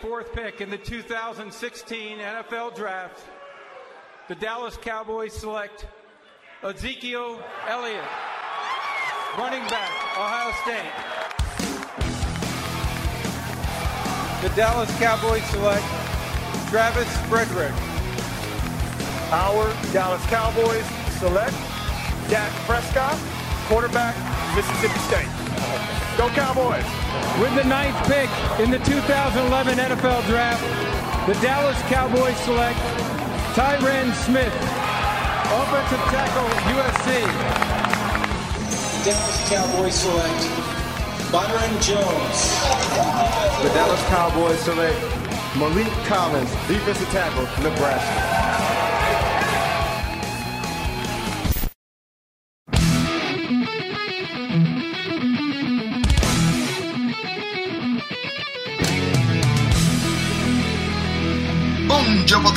fourth pick in the 2016 NFL Draft, the Dallas Cowboys select Ezekiel Elliott, running back, Ohio State. The Dallas Cowboys select Travis Frederick. Our Dallas Cowboys select Dak Prescott, quarterback, Mississippi State. Go Cowboys! With the ninth pick in the 2011 NFL Draft, the Dallas Cowboys select Tyron Smith, offensive tackle, USC. Dallas Cowboys select Byron Jones. The Dallas Cowboys select Malik Collins, defensive tackle, Nebraska.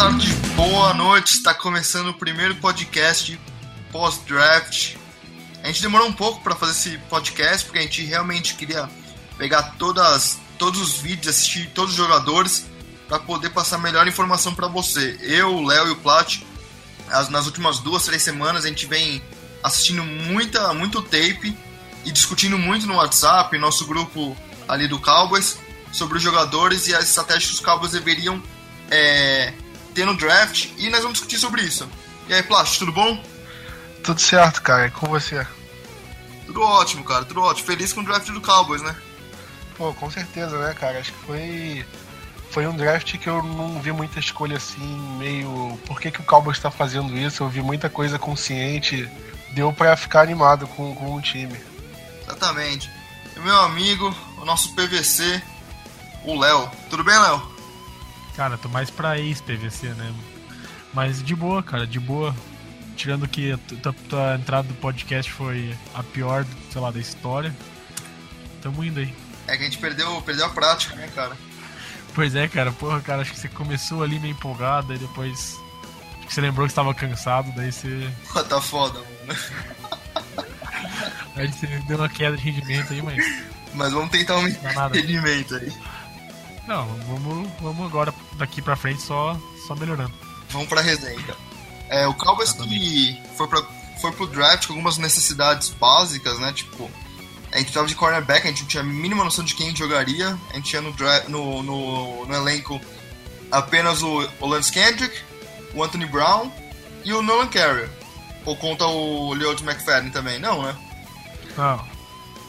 Tarde, boa noite. Está começando o primeiro podcast pós-draft. A gente demorou um pouco para fazer esse podcast porque a gente realmente queria pegar todas, todos os vídeos, assistir todos os jogadores para poder passar melhor informação para você. Eu, o Léo e o Plat, as, nas últimas duas, três semanas a gente vem assistindo muita, muito tape e discutindo muito no WhatsApp, nosso grupo ali do Cowboys, sobre os jogadores e as estratégias que os Cowboys deveriam é, ter no draft e nós vamos discutir sobre isso. E aí, Plástico, tudo bom? Tudo certo, cara. E com você? Tudo ótimo, cara. Tudo ótimo. Feliz com o draft do Cowboys, né? Pô, com certeza, né, cara? Acho que foi foi um draft que eu não vi muita escolha assim, meio. Por que, que o Cowboys está fazendo isso? Eu vi muita coisa consciente. Deu para ficar animado com, com o time. Exatamente. E meu amigo, o nosso PVC, o Léo. Tudo bem, Léo? Cara, tô mais pra ex-PVC, né? Mas de boa, cara, de boa. Tirando que a tua, tua entrada do podcast foi a pior, sei lá, da história. Tamo indo aí. É que a gente perdeu, perdeu a prática, né, cara? Pois é, cara, porra, cara, acho que você começou ali meio empolgado, e depois. Acho que você lembrou que estava cansado, daí você. Pô, tá foda, mano. Aí você deu uma queda de rendimento aí, mas. Mas vamos tentar um rendimento aí. Não, vamos, vamos agora daqui pra frente só, só melhorando. Vamos pra resenha, então. É, o Cowboys que foi, pra, foi pro draft com algumas necessidades básicas, né? Tipo, a gente tava de cornerback, a gente não tinha a mínima noção de quem jogaria. A gente tinha no, no, no, no elenco apenas o, o Lance Kendrick, o Anthony Brown e o Nolan Carrier. Ou conta o Leod McFadden também? Não, né? Não,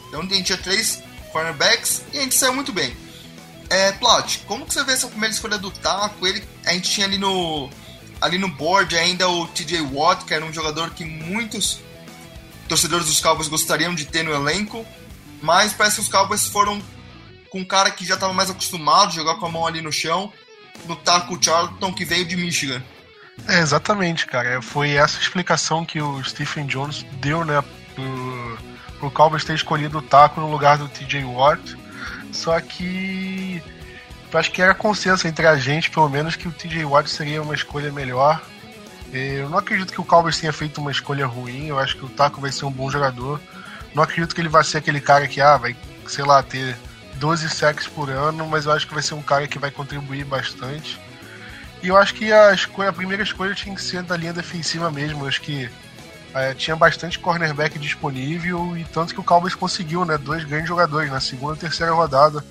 Então a gente tinha três cornerbacks e a gente saiu muito bem. É, Plot, como que você vê essa primeira escolha do Taco? Ele, a gente tinha ali no, ali no board ainda o TJ Watt, que era um jogador que muitos torcedores dos Cowboys gostariam de ter no elenco, mas parece que os Cowboys foram com um cara que já estava mais acostumado a jogar com a mão ali no chão, no Taco Charlton, que veio de Michigan. É, exatamente, cara. Foi essa explicação que o Stephen Jones deu, né, pro, pro Cowboys ter escolhido o Taco no lugar do TJ Watt. Só que eu acho que era consenso entre a gente, pelo menos, que o TJ Watt seria uma escolha melhor. Eu não acredito que o Cowboys tenha feito uma escolha ruim. Eu acho que o Taco vai ser um bom jogador. Não acredito que ele vai ser aquele cara que, ah, vai, sei lá, ter 12 sacks por ano, mas eu acho que vai ser um cara que vai contribuir bastante. E eu acho que a, escolha, a primeira escolha tinha que ser da linha defensiva mesmo. Eu acho que é, tinha bastante cornerback disponível e tanto que o Cowboys conseguiu, né? Dois grandes jogadores na segunda e terceira rodada.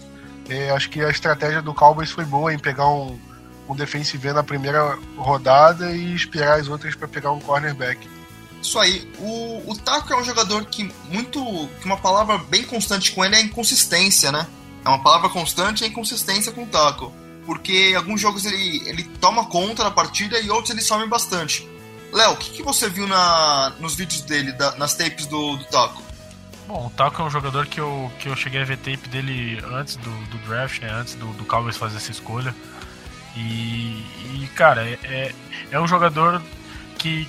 É, acho que a estratégia do Cowboys foi boa em pegar um, um defensive end na primeira rodada e esperar as outras para pegar um cornerback. Isso aí, o, o Taco é um jogador que muito. que uma palavra bem constante com ele é inconsistência, né? É uma palavra constante é inconsistência com o Taco. Porque alguns jogos ele, ele toma conta da partida e outros ele some bastante. Léo, o que, que você viu na, nos vídeos dele, da- nas tapes do, do Taco? Bom, o Taco é um jogador que eu, que eu cheguei a ver tape dele antes do, do draft, né? Antes do, do Cowboys fazer essa escolha. E, e, cara, é, é, é um jogador que,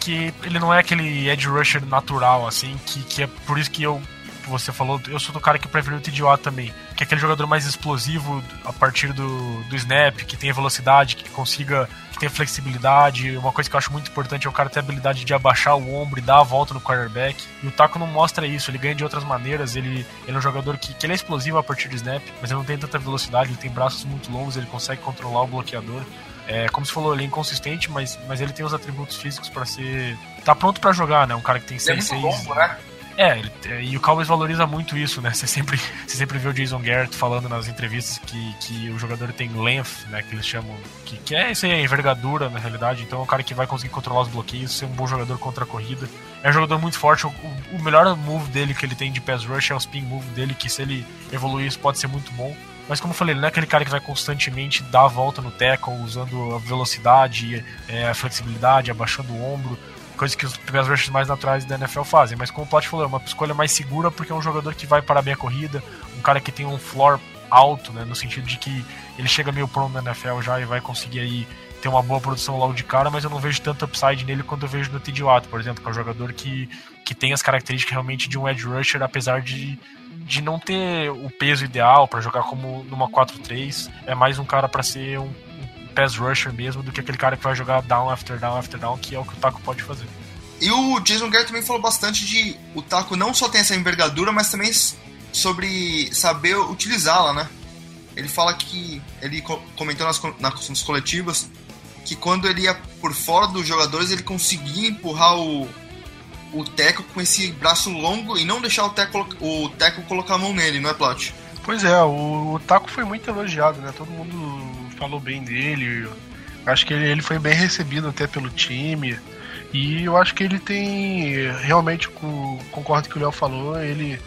que ele não é aquele edge rusher natural, assim, que, que é por isso que eu você falou, eu sou do cara que preferiu o TDO também. Que é aquele jogador mais explosivo a partir do, do snap, que tem velocidade, que consiga, que tem flexibilidade. Uma coisa que eu acho muito importante é o cara ter a habilidade de abaixar o ombro e dar a volta no quarterback. E o Taco não mostra isso, ele ganha de outras maneiras. Ele, ele é um jogador que, que ele é explosivo a partir do snap, mas ele não tem tanta velocidade, ele tem braços muito longos, ele consegue controlar o bloqueador. É, como você falou, ele é inconsistente, mas, mas ele tem os atributos físicos para ser. tá pronto para jogar, né? Um cara que tem 6'6. É muito longo, né? É, e o Cowboys valoriza muito isso, né? Você sempre, você sempre vê o Jason Garrett falando nas entrevistas que, que o jogador tem length, né? Que eles chamam. Que, que é isso aí, a envergadura, na realidade. Então é um cara que vai conseguir controlar os bloqueios, ser um bom jogador contra a corrida. É um jogador muito forte. O, o melhor move dele que ele tem de pass rush é o spin move dele, que se ele evoluir isso pode ser muito bom. Mas como eu falei, ele não é aquele cara que vai constantemente dar a volta no tackle, usando a velocidade, é, a flexibilidade, abaixando o ombro coisa que os pass rushers mais naturais da NFL fazem. Mas como o Plot falou, é uma escolha mais segura porque é um jogador que vai parar bem a corrida, um cara que tem um floor alto, né, no sentido de que ele chega meio pronto na NFL já e vai conseguir aí ter uma boa produção logo de cara, mas eu não vejo tanto upside nele quanto eu vejo no T.J. Watt, por exemplo, que é um jogador que, que tem as características realmente de um edge rusher, apesar de, de não ter o peso ideal para jogar como numa 4-3, é mais um cara para ser um, pass rusher mesmo do que aquele cara que vai jogar down after down after down, que é o que o Taco pode fazer. E o Jason Garrett também falou bastante de o Taco não só tem essa envergadura, mas também sobre saber utilizá-la, né? Ele fala que ele comentou nas, nas coletivas que quando ele ia por fora dos jogadores ele conseguia empurrar o, o Teco com esse braço longo e não deixar o Teco, o teco colocar a mão nele, não é, Plot? Pois é, o, o Taco foi muito elogiado, né? Todo mundo falou bem dele. Acho que ele, ele foi bem recebido até pelo time. E eu acho que ele tem. Realmente, concordo com o que o Léo falou. Ele.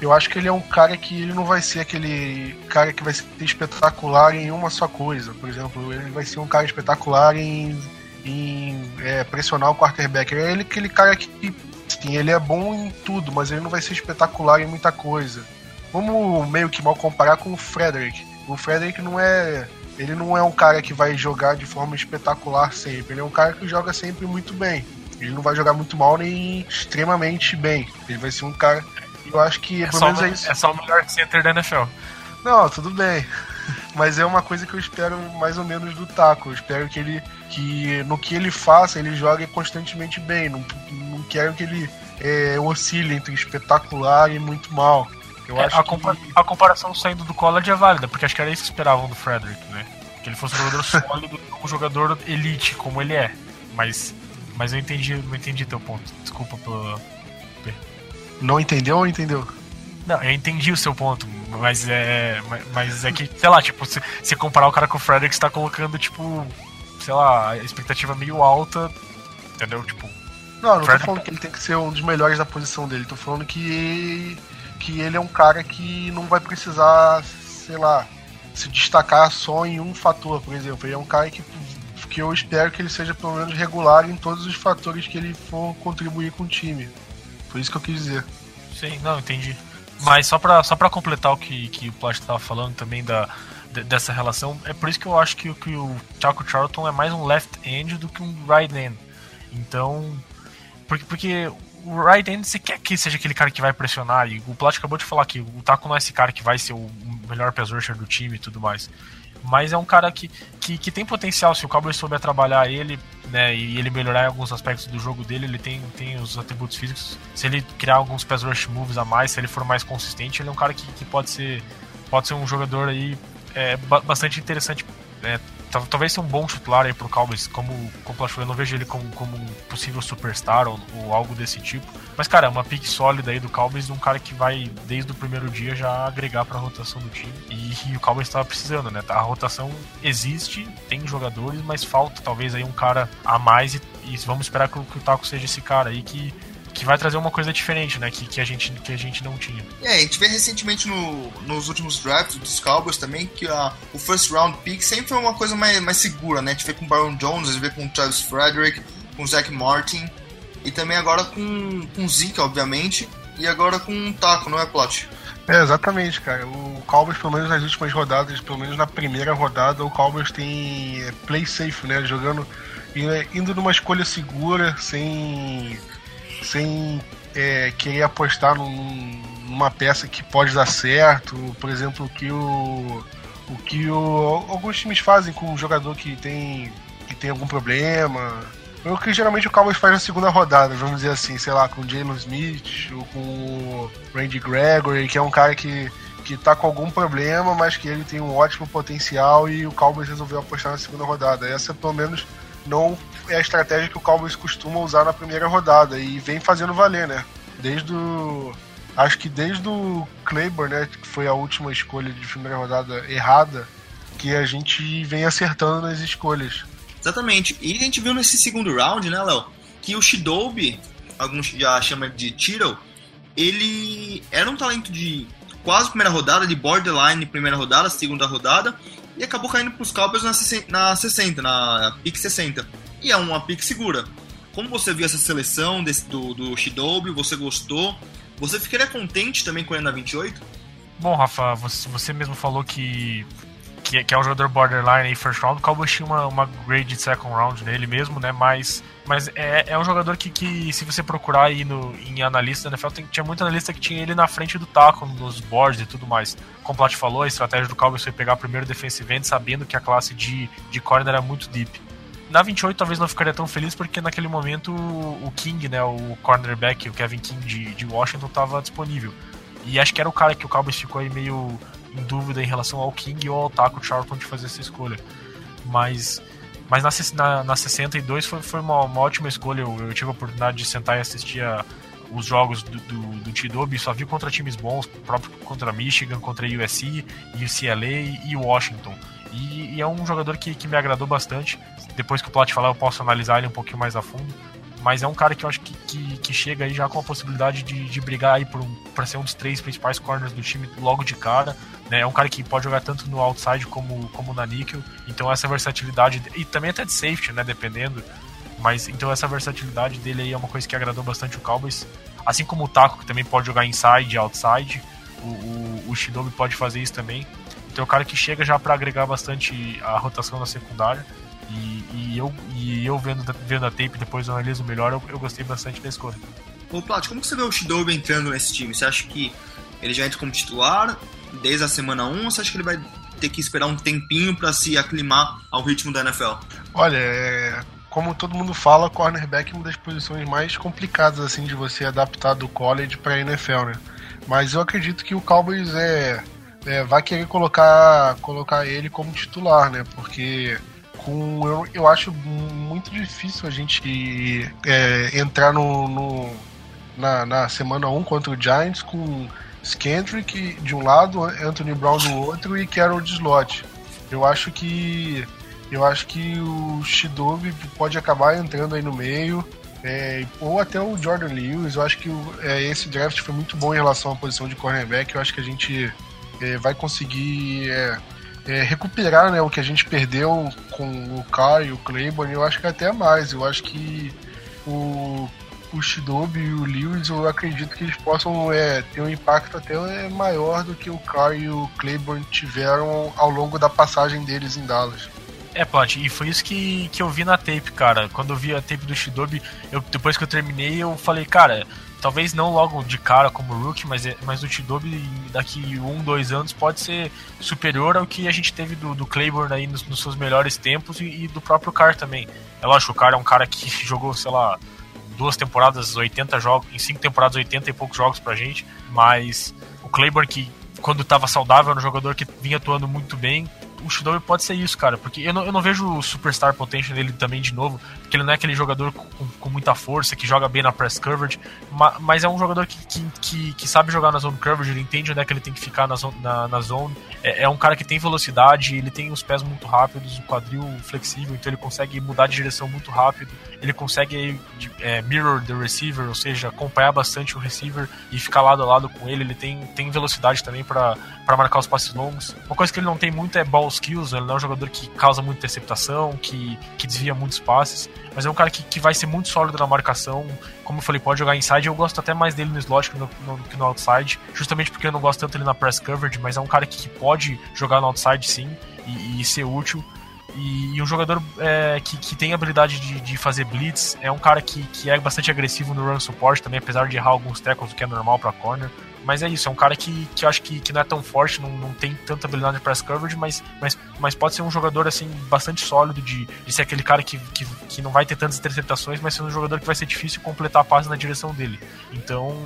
Eu acho que ele é um cara que ele não vai ser aquele cara que vai ser espetacular em uma só coisa. Por exemplo, ele vai ser um cara espetacular em, em é, pressionar o quarterback. É ele aquele cara que sim, ele é bom em tudo, mas ele não vai ser espetacular em muita coisa. Vamos meio que mal comparar com o Frederick. O Frederick não é ele não é um cara que vai jogar de forma espetacular sempre. Ele é um cara que joga sempre muito bem. Ele não vai jogar muito mal nem extremamente bem. Ele vai ser um cara. Eu acho que é pelo menos é isso. É só o melhor center da NFL. Não, tudo bem. Mas é uma coisa que eu espero mais ou menos do Taco. Eu espero que ele. que no que ele faça, ele jogue constantemente bem. Não, não quero que ele é, oscile entre espetacular e muito mal. Eu é, acho a, compa que... a comparação saindo do college é válida, porque acho que era isso que esperavam do Frederick, né? Que ele fosse um jogador sólido, um jogador elite, como ele é. Mas, mas eu entendi, não entendi teu ponto. Desculpa pelo. Não entendeu ou entendeu? Não, eu entendi o seu ponto, mas é. Mas é que, sei lá, tipo, se, se comparar o cara com o Frederick, você tá colocando, tipo, sei lá, a expectativa meio alta, entendeu? Tipo. Não, não Frederick... tô falando que ele tem que ser um dos melhores da posição dele, tô falando que que ele é um cara que não vai precisar, sei lá, se destacar só em um fator, por exemplo. Ele é um cara que, que eu espero que ele seja pelo menos regular em todos os fatores que ele for contribuir com o time. Foi isso que eu quis dizer. Sim, não, entendi. Mas só pra, só pra completar o que, que o Plástico estava falando também da, dessa relação, é por isso que eu acho que, que o Chaco Charlton é mais um left end do que um right end. Então, porque, porque o end você quer que seja aquele cara que vai pressionar. E o Plat acabou de falar que o Taco não é esse cara que vai ser o melhor pass rusher do time e tudo mais. Mas é um cara que, que, que tem potencial, se o Cowboys souber trabalhar ele, né, e ele melhorar alguns aspectos do jogo dele, ele tem, tem os atributos físicos. Se ele criar alguns pass rush moves a mais, se ele for mais consistente, ele é um cara que, que pode ser pode ser um jogador aí é, bastante interessante é, talvez seja um bom titular aí pro Cowboys, como, como eu não vejo ele como, como um possível superstar ou, ou, algo desse tipo. Mas, cara, é uma pick sólida aí do Cowboys, um cara que vai, desde o primeiro dia, já agregar pra rotação do time. E, e o Cowboys tava precisando, né? A rotação existe, tem jogadores, mas falta talvez aí um cara a mais e, e vamos esperar que, que o Taco seja esse cara aí que que vai trazer uma coisa diferente, né? Que, que, a, gente, que a gente não tinha. É, a gente vê recentemente no, nos últimos drafts dos Cowboys também que a, o first round pick sempre foi uma coisa mais, mais segura, né? A gente vê com o Baron Jones, a gente vê com o Travis Frederick, com o Zach Martin e também agora com, com o Zeke, obviamente, e agora com o Taco, não é, Plot? É, exatamente, cara. O Cowboys, pelo menos nas últimas rodadas, pelo menos na primeira rodada, o Cowboys tem play safe, né? Jogando, indo numa escolha segura, sem sem é, querer apostar num, numa peça que pode dar certo. Por exemplo, o que o, o que o, alguns times fazem com um jogador que tem, que tem algum problema. É o que geralmente o Cowboys faz na segunda rodada, vamos dizer assim, sei lá, com o Jalen Smith ou com o Randy Gregory, que é um cara que que tá com algum problema, mas que ele tem um ótimo potencial e o Cowboys resolveu apostar na segunda rodada. Essa, pelo menos, não é a estratégia que o Cowboys costuma usar na primeira rodada e vem fazendo valer, né? Desde o. Acho que desde o Claiborne, né, que foi a última escolha de primeira rodada errada, que a gente vem acertando nas escolhas. Exatamente. E a gente viu nesse segundo round, né, Léo, que o Shidobi, alguns já chamam de Tiro, ele era um talento de quase primeira rodada, de borderline primeira rodada, segunda rodada, e acabou caindo para os Cowboys na, na 60, na pick 60. E é uma pick segura. Como você viu essa seleção desse, do, do Shidobi, você gostou? Você ficaria contente também com ele na 28? Bom, Rafa, você, você mesmo falou que, que, que é um jogador borderline e first round. O Cowboys tinha uma, uma grade second round nele mesmo, né? Mas mas é, é um jogador que, que, se você procurar aí no, em analista da NFL, tem, tinha muito analista que tinha ele na frente do taco, nos boards e tudo mais. Como o Plat falou, a estratégia do Cowboys foi pegar primeiro defensive end, sabendo que a classe de, de corner era muito deep. Na 28 talvez não ficaria tão feliz, porque naquele momento o King, né, o cornerback, o Kevin King de, de Washington, estava disponível. E acho que era o cara que o Cowboys ficou aí meio em dúvida em relação ao King ou ao Taco Charlton de fazer essa escolha. Mas mas na, na, na 62 foi, foi uma, uma ótima escolha. Eu, eu, tive a oportunidade de sentar e assistir a, os jogos do, do, do T-Dub, só vi contra times bons, próprio contra Michigan, contra USC, UCLA e Washington. E, e, é um jogador que, que me agradou bastante. Depois que o Plat falar, eu posso analisar ele um pouquinho mais a fundo. Mas é um cara que eu acho que, que, que chega aí já com a possibilidade de, de brigar aí por um, para ser um dos três principais corners do time logo de cara. Né? É um cara que pode jogar tanto no outside como, como na níquel. Então essa versatilidade, e também até de safety, né? Dependendo. Mas então essa versatilidade dele aí é uma coisa que agradou bastante o Cowboys. Assim como o Taco, que também pode jogar inside e outside. O, o, o Shinobi pode fazer isso também. Então é um cara que chega já para agregar bastante a rotação na secundária. E, e, eu, e eu vendo, vendo a tape, depois eu analiso melhor, eu, eu gostei bastante da escolha. Ô Plat, como que você vê o Shidobi entrando nesse time? Você acha que ele já entra como titular desde a semana 1 ou você acha que ele vai ter que esperar um tempinho para se aclimar ao ritmo da NFL? Olha, é, como todo mundo fala, cornerback é uma das posições mais complicadas assim de você adaptar do college para a NFL, né? Mas eu acredito que o Cowboys é, é, vai querer colocar, colocar ele como titular, né? Porque com eu, eu acho muito difícil a gente é, entrar no, no na, na, semana 1 contra o Giants com Skendrick de um lado, Anthony Brown do outro e Carol de slot. Eu acho que eu acho que o Shidobi pode acabar entrando aí no meio. É, ou até o Jordan Lewis, eu acho que o, é, esse draft foi muito bom em relação à posição de cornerback. Eu acho que a gente é, vai conseguir é, é, recuperar né, o que a gente perdeu com o Kai e o Claiborne, eu acho que até mais. Eu acho que o, o Shidobi e o Lewis, eu acredito que eles possam é, ter um impacto até é, maior do que o Kai e o Claiborne tiveram ao longo da passagem deles em Dallas. É, Plat, e foi isso que, que eu vi na tape, cara. Quando eu vi a tape do Shidobi, eu, depois que eu terminei, eu falei, cara, talvez não logo de cara como rookie, mas, é, mas o Tidobi daqui um, dois anos pode ser superior ao que a gente teve do, do Claiborne aí nos, nos seus melhores tempos e, e, do próprio Carr também. É lógico, o Carr é um cara que jogou, sei lá, duas temporadas, 80 jogos, em cinco temporadas, 80 e poucos jogos pra gente, mas o Claiborne que quando estava saudável era um jogador que vinha atuando muito bem, o Shidobi pode ser isso, cara, porque eu não, eu não vejo o superstar potential dele também de novo, porque ele não é aquele jogador com, com muita força, que joga bem na press coverage, ma, mas é um jogador que, que, que, que, sabe jogar na zone coverage, ele entende onde é que ele tem que ficar na zone, na, na zone. É, é, um cara que tem velocidade, ele tem os pés muito rápidos, o quadril flexível, então ele consegue mudar de direção muito rápido, ele consegue é, mirror the receiver, ou seja, acompanhar bastante o receiver e ficar lado a lado com ele, ele tem, tem velocidade também para marcar os passes longos. Uma coisa que ele não tem muito é ball skills, ele não é um jogador que causa muita interceptação, que, que desvia muitos passes, mas é um cara que, que vai ser muito sólido na marcação. Como eu falei, pode jogar inside. Eu gosto até mais dele no slot que no, no, que no outside, justamente porque eu não gosto tanto dele na press coverage, mas é um cara que, que pode jogar no outside sim e, e ser útil. E, e um jogador é, que, que tem habilidade de, de fazer blitz, é um cara que, que é bastante agressivo no run support também, apesar de errar alguns tackles, o que é normal para corner. Mas é isso, é um cara que, que eu acho que, que não é tão forte, não, não tem tanta habilidade de press coverage, mas, mas, mas pode ser um jogador assim bastante sólido, de, de ser aquele cara que, que, que não vai ter tantas interceptações, mas ser um jogador que vai ser difícil completar a passe na direção dele. Então,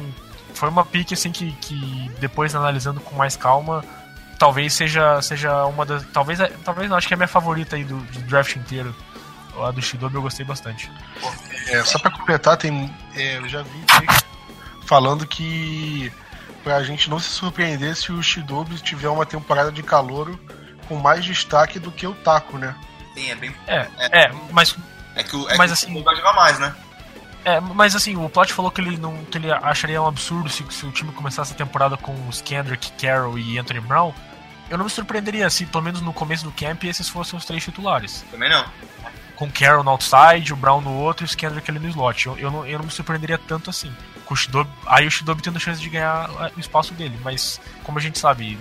foi uma pique assim que, que depois analisando com mais calma, talvez seja, seja uma das. Talvez, talvez não, acho que é a minha favorita aí do, do draft inteiro. A do Shidobi eu gostei bastante. É, só pra completar, tem, é, eu já vi falando que pra gente não se surpreender se o Shidobi tiver uma temporada de calouro com mais destaque do que o Taco, né? Sim, é bem. É, é, é mas. É que o, é mas que assim, o vai jogar mais, né? É, mas assim, o Plot falou que ele não que ele acharia um absurdo se, se o time começasse a temporada com os Kendrick, Carroll e Anthony Brown. Eu não me surpreenderia se, pelo menos no começo do camp, esses fossem os três titulares. Também não. Com Carroll no outside, o Brown no outro e os Kendrick ali no slot. Eu, eu, não, eu não me surpreenderia tanto assim. O Shidobi, aí o Shidobi tendo chance de ganhar o espaço dele. Mas, como a gente sabe,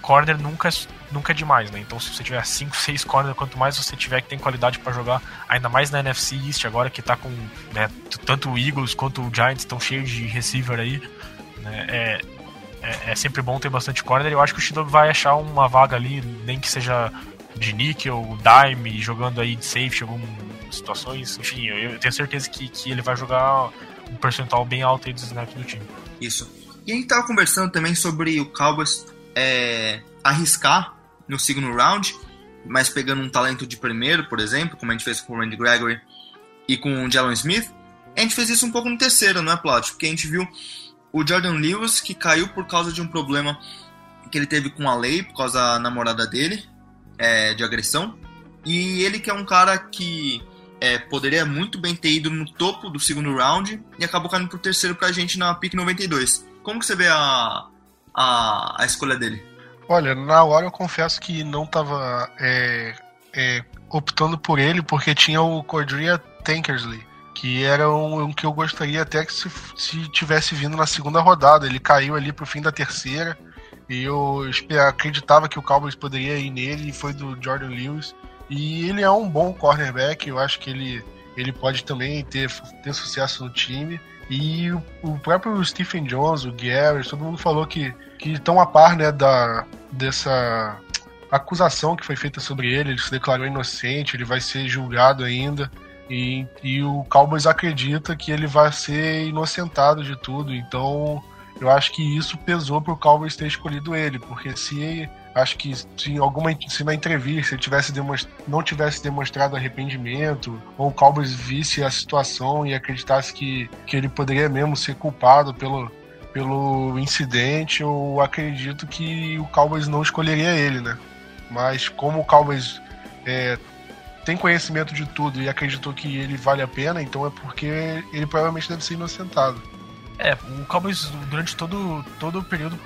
corner nunca é, nunca é demais, né? Então, se você tiver 5, 6 corner, quanto mais você tiver que tem qualidade para jogar, ainda mais na NFC East, agora que tá com né, tanto o Eagles quanto o Giants estão cheios de receiver aí, né? É, é, é, sempre bom ter bastante corner. Eu acho que o Shidobi vai achar uma vaga ali, nem que seja de níquel, dime, jogando aí de safety em algumas situações. Enfim, eu, tenho certeza que, que ele vai jogar um percentual bem alto aí dos snaps do time. Isso. E a gente tava conversando também sobre o Cowboys é, arriscar no segundo round, mas pegando um talento de primeiro, por exemplo, como a gente fez com o Randy Gregory e com o Jalen Smith. A gente fez isso um pouco no terceiro, não é, Plot? Porque a gente viu o Jordan Lewis, que caiu por causa de um problema que ele teve com a lei, por causa da namorada dele, é, de agressão. E ele que é um cara que é, poderia muito bem ter ido no topo do segundo round e acabou caindo pro terceiro pra gente na pick 92. Como que você vê a, a, a escolha dele? Olha, na hora eu confesso que não tava é, é, optando por ele porque tinha o Cordria Tankersley que era um, um, que eu gostaria até que se, se tivesse vindo na segunda rodada. Ele caiu ali pro fim da terceira e eu acreditava que o Cowboys poderia ir nele e foi do Jordan Lewis. E ele é um bom cornerback, eu acho que ele, ele pode também ter, ter sucesso no time. E o, o próprio Stephen Jones, o Gary, todo mundo falou que estão a par né, da, dessa acusação que foi feita sobre ele. Ele se declarou inocente, ele vai ser julgado ainda. E, e o Cowboys acredita que ele vai ser inocentado de tudo. Então, eu acho que isso pesou pro Cowboys ter escolhido ele, porque se acho que se alguma se na entrevista ele tivesse não tivesse demonstrado arrependimento, ou o Cowboys visse a situação e acreditasse que, que ele poderia mesmo ser culpado pelo, pelo incidente, eu acredito que o Cowboys não escolheria ele, né? Mas como o Cowboys é, tem conhecimento de tudo e acreditou que ele vale a pena, então é porque ele provavelmente deve ser inocentado. É, o Cowboys durante todo, todo o período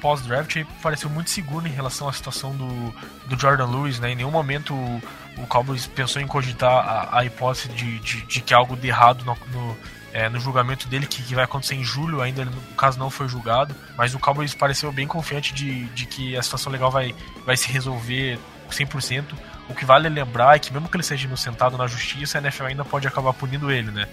pós-draft pareceu muito seguro em relação à situação do, do Jordan Lewis, né? Em nenhum momento o, o Cowboys pensou em cogitar a, a hipótese de, de, de, que algo de errado no, no, é, no julgamento dele, que, que, vai acontecer em julho, ainda no caso não foi julgado, mas o Cowboys pareceu bem confiante de, de que a situação legal vai, vai se resolver 100%. O que vale lembrar é que mesmo que ele seja inocentado na justiça, a NFL ainda pode acabar punindo ele, né?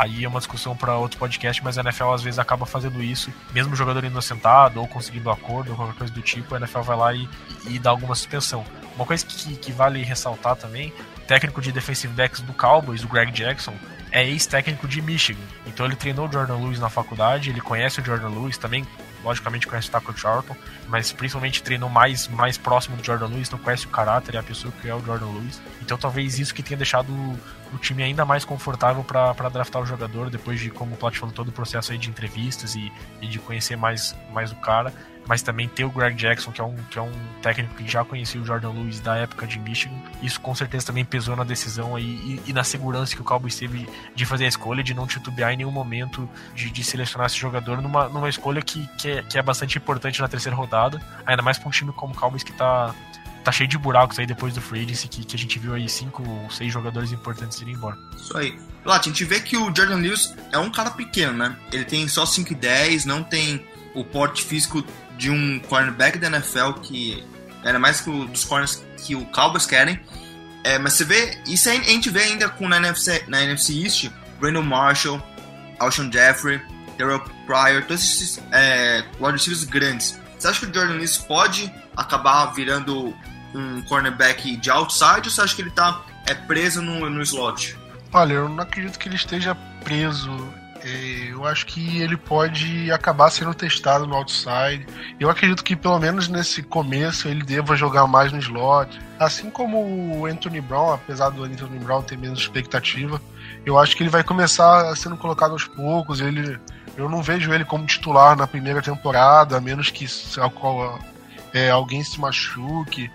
Aí é uma discussão para outro podcast, mas a NFL às vezes acaba fazendo isso, mesmo o jogador inocentado ou conseguindo acordo ou qualquer coisa do tipo, a NFL vai lá e, e dá alguma suspensão. Uma coisa que, que vale ressaltar também, técnico de defensive backs do Cowboys, o Greg Jackson, é ex-técnico de Michigan. Então ele treinou o Jordan Lewis na faculdade, ele conhece o Jordan Lewis, também logicamente conhece o Taco Charlton, mas principalmente treinou mais, mais próximo do Jordan Lewis, então conhece o caráter e a pessoa que é o Jordan Lewis. Então talvez isso que tenha deixado o, o time ainda mais confortável para draftar o jogador, depois de, como o Plat falou, todo o processo aí de entrevistas e, e de conhecer mais, mais o cara mas também ter o Greg Jackson, que é um, que é um técnico que já conhecia o Jordan Lewis da época de Michigan. Isso com certeza também pesou na decisão aí e, e na segurança que o Cowboys teve de fazer a escolha, de não titubear em nenhum momento de, de selecionar esse jogador numa, numa escolha que, que é, que, é, bastante importante na terceira rodada, ainda mais para um time como o Cowboys que tá, tá cheio de buracos aí depois do free agency, que, que a gente viu aí cinco ou seis jogadores importantes irem embora. Isso aí. Lá, a gente vê que o Jordan Lewis é um cara pequeno, né? Ele tem só 5 e 10, não tem o porte físico de um cornerback da NFL que era mais que o, dos corners que o Cowboys querem. É, mas você vê, isso a gente vê ainda com na NFC, na NFC East, Brandon Marshall, Alshon Jeffrey, Terrell Pryor, todos esses é, wide grandes. Você acha que o Jordan Lewis pode acabar virando um cornerback de outside ou você acha que ele tá é, preso no, no slot? Olha, eu não acredito que ele esteja preso. É, eu acho que ele pode acabar sendo testado no outside. Eu acredito que pelo menos nesse começo ele deva jogar mais no slot. Assim como o Anthony Brown, apesar do Anthony Brown ter menos expectativa, eu acho que ele vai começar sendo colocado aos poucos. Ele, eu não vejo ele como titular na primeira temporada, a menos que é, alguém se machuque.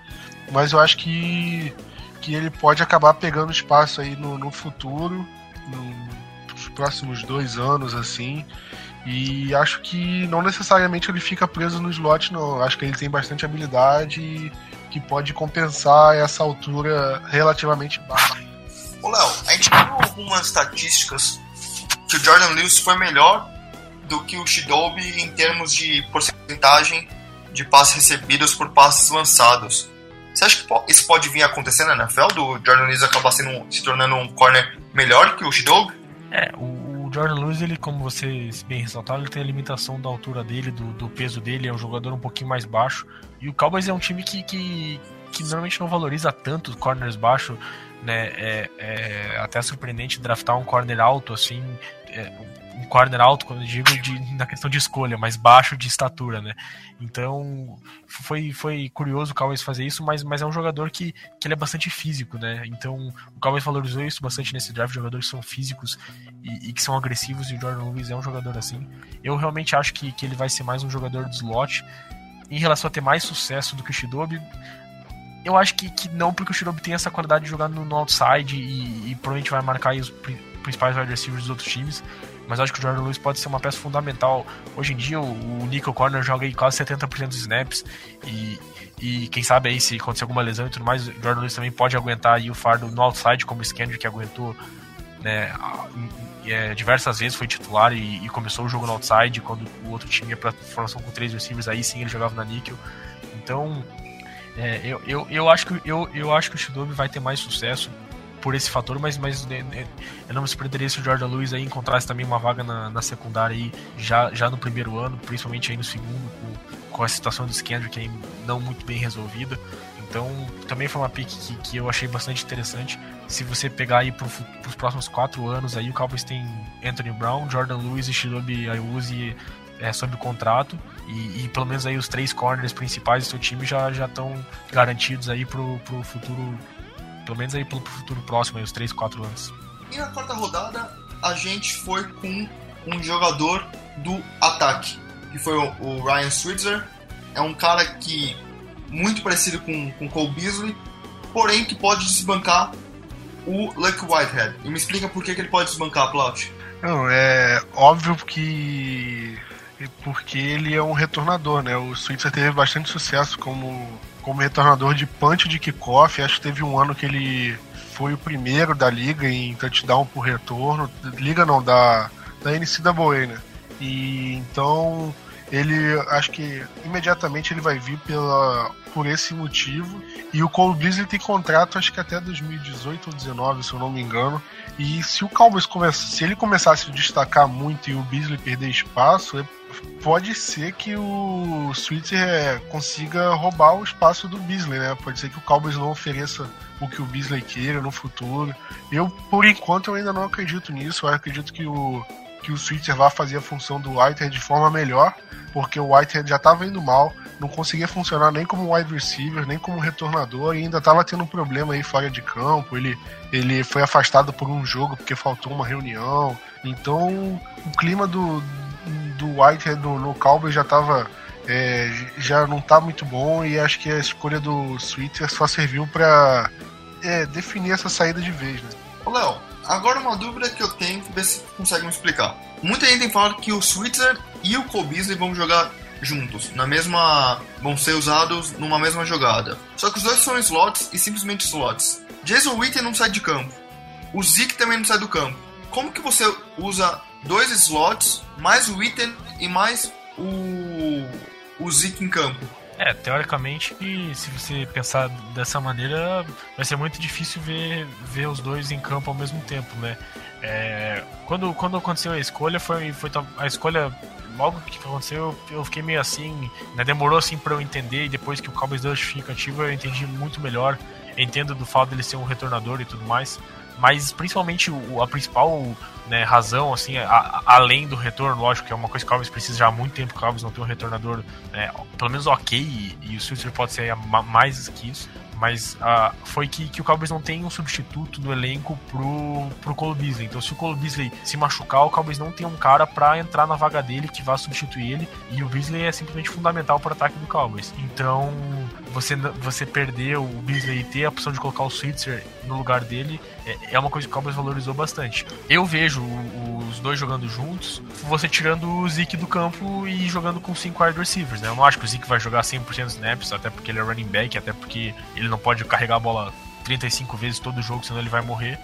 Mas eu acho que, que ele pode acabar pegando espaço aí no, no futuro, nos próximos dois anos, assim. E acho que não necessariamente ele fica preso no slot, não. Acho que ele tem bastante habilidade que pode compensar essa altura relativamente baixa. Ô Léo, a gente viu algumas estatísticas que o Jordan Lewis foi melhor do que o Shidobi em termos de porcentagem de passes recebidos por passes lançados. Você acha que isso pode vir acontecendo na NFL, do Jordan Lewis acabar sendo, se tornando um corner melhor que o Shidobi? É, o, Jordan Lewis, ele, como vocês bem ressaltaram, ele tem a limitação da altura dele, do, do peso dele, é um jogador um pouquinho mais baixo. E o Cowboys é um time que, que, que normalmente não valoriza tanto corners baixos né? É, é até surpreendente draftar um corner alto, assim, é, um corner alto, quando eu digo de, na questão de escolha, mas baixo de estatura, né? Então, foi, foi curioso o Cowboys fazer isso, mas, mas é um jogador que, que ele é bastante físico, né? Então, o Cowboys valorizou isso bastante nesse draft, jogadores que são físicos e, e, que são agressivos, e o Jordan Lewis é um jogador assim. Eu realmente acho que, que ele vai ser mais um jogador de slot, em relação a ter mais sucesso do que o Shidobi, eu acho que, que não, porque o Shirobi tem essa qualidade de jogar no, no outside e, e, provavelmente vai marcar os principais wide receivers dos outros times. Mas acho que o Jordan Lewis pode ser uma peça fundamental. Hoje em dia, o, o Nickel Corner joga aí quase 70% dos snaps. E, e quem sabe aí, se acontecer alguma lesão e tudo mais, o Jordan Lewis também pode aguentar aí o fardo no outside, como o Scandrick que aguentou né, é, diversas vezes, foi titular e, e, começou o jogo no outside. Quando o outro time ia para formação com três receivers, aí sim ele jogava na Nickel. Então, é, eu, eu, eu, acho que, eu, eu acho que o Shidobi vai ter mais sucesso por esse fator, mas, mas né, né, eu não me surpreenderia se o Jordan Lewis aí encontrasse também uma vaga na, na secundária aí já, já no primeiro ano, principalmente aí no segundo, com, com a situação do Skendrick aí não muito bem resolvida. Então, também foi uma pick que, que eu achei bastante interessante. Se você pegar aí para os próximos quatro anos, aí o Cowboys tem Anthony Brown, Jordan Lewis e Shidobi Ayuzi é, sob contrato e, e, pelo menos aí os três corners principais do seu time já já estão garantidos aí pro, pro futuro, pelo menos aí pro, pro futuro próximo, aí, os três, quatro anos. E na quarta rodada a gente foi com um jogador do ataque, que foi o, Ryan Switzer. É um cara que muito parecido com, com Cole Beasley, porém que pode desbancar o Luke Whitehead. E me explica por que, que ele pode desbancar, Plaut. Não, é óbvio que porque ele é um retornador, né? O Switzer teve bastante sucesso como, como retornador de punch de kickoff. Acho que teve um ano que ele foi o primeiro da liga em touchdown por retorno. Liga não, da, da NCAA, né? E então ele acho que imediatamente ele vai vir pela, por esse motivo. E o Cole Beasley tem contrato acho que até 2018 ou 2019, se eu não me engano. E se o Cowboys começa, se ele começasse a destacar muito e o Beasley perder espaço, é pode ser que o Switzer é, consiga roubar o espaço do Beasley, né? Pode ser que o Cowboys não ofereça o que o Beasley queira no futuro. Eu, por enquanto, eu ainda não acredito nisso. Eu acredito que o, que o Switzer vai fazer a função do Whitehead de forma melhor, porque o Whitehead já estava indo mal, não conseguia funcionar nem como wide receiver, nem como retornador, e ainda estava tendo um problema aí fora de campo. Ele, ele foi afastado por um jogo porque faltou uma reunião. Então, o clima do, do Whitehead no, no Cowboys já tava. É, já não tá muito bom e acho que a escolha do Switzer só serviu para é, definir essa saída de vez, né? Léo, agora uma dúvida que eu tenho, ver se consegue me explicar. Muita gente tem falado que o Switzer e o Cole Beasley vão jogar juntos, na mesma. vão ser usados numa mesma jogada. Só que os dois são slots e simplesmente slots. Jason Witten não sai de campo. O Zeke também não sai do campo. Como que você usa dois slots, mais o Witten e mais o, o Zeke em campo. É, teoricamente, se você pensar dessa maneira, vai ser muito difícil ver, ver os dois em campo ao mesmo tempo, né? É, quando, quando aconteceu a escolha, foi, foi a escolha logo que aconteceu, eu fiquei meio assim, né, demorou assim para eu entender e depois que o Cowboys deu a justificativa, eu entendi muito melhor. Entendo do fato dele ser um retornador e tudo mais, mas principalmente o, a principal né, razão, assim, a, a, além do retorno, lógico que é uma coisa que o Cowboys precisa já há muito tempo, o Cowboys não tem um retornador, né, pelo menos ok, e, e o Switzer pode ser mais que isso, mas uh, foi que, que o Cowboys não tem um substituto no elenco pro, pro Cole Beasley. Então, se o Cole Beasley se machucar, o Cowboys não tem um cara para entrar na vaga dele que vá substituir ele. E o Beasley é simplesmente fundamental para o ataque do Cowboys. Então, você, você perder o Beasley e ter a opção de colocar o Switzer no lugar dele é, é uma coisa que o Cowboys valorizou bastante. Eu vejo os dois jogando juntos, você tirando o Zeke do campo e jogando com cinco wide receivers. Né? Eu não acho que o Zeke vai jogar 100% snaps, até porque ele é running back, até porque ele não pode carregar a bola 35 vezes todo jogo, senão ele vai morrer.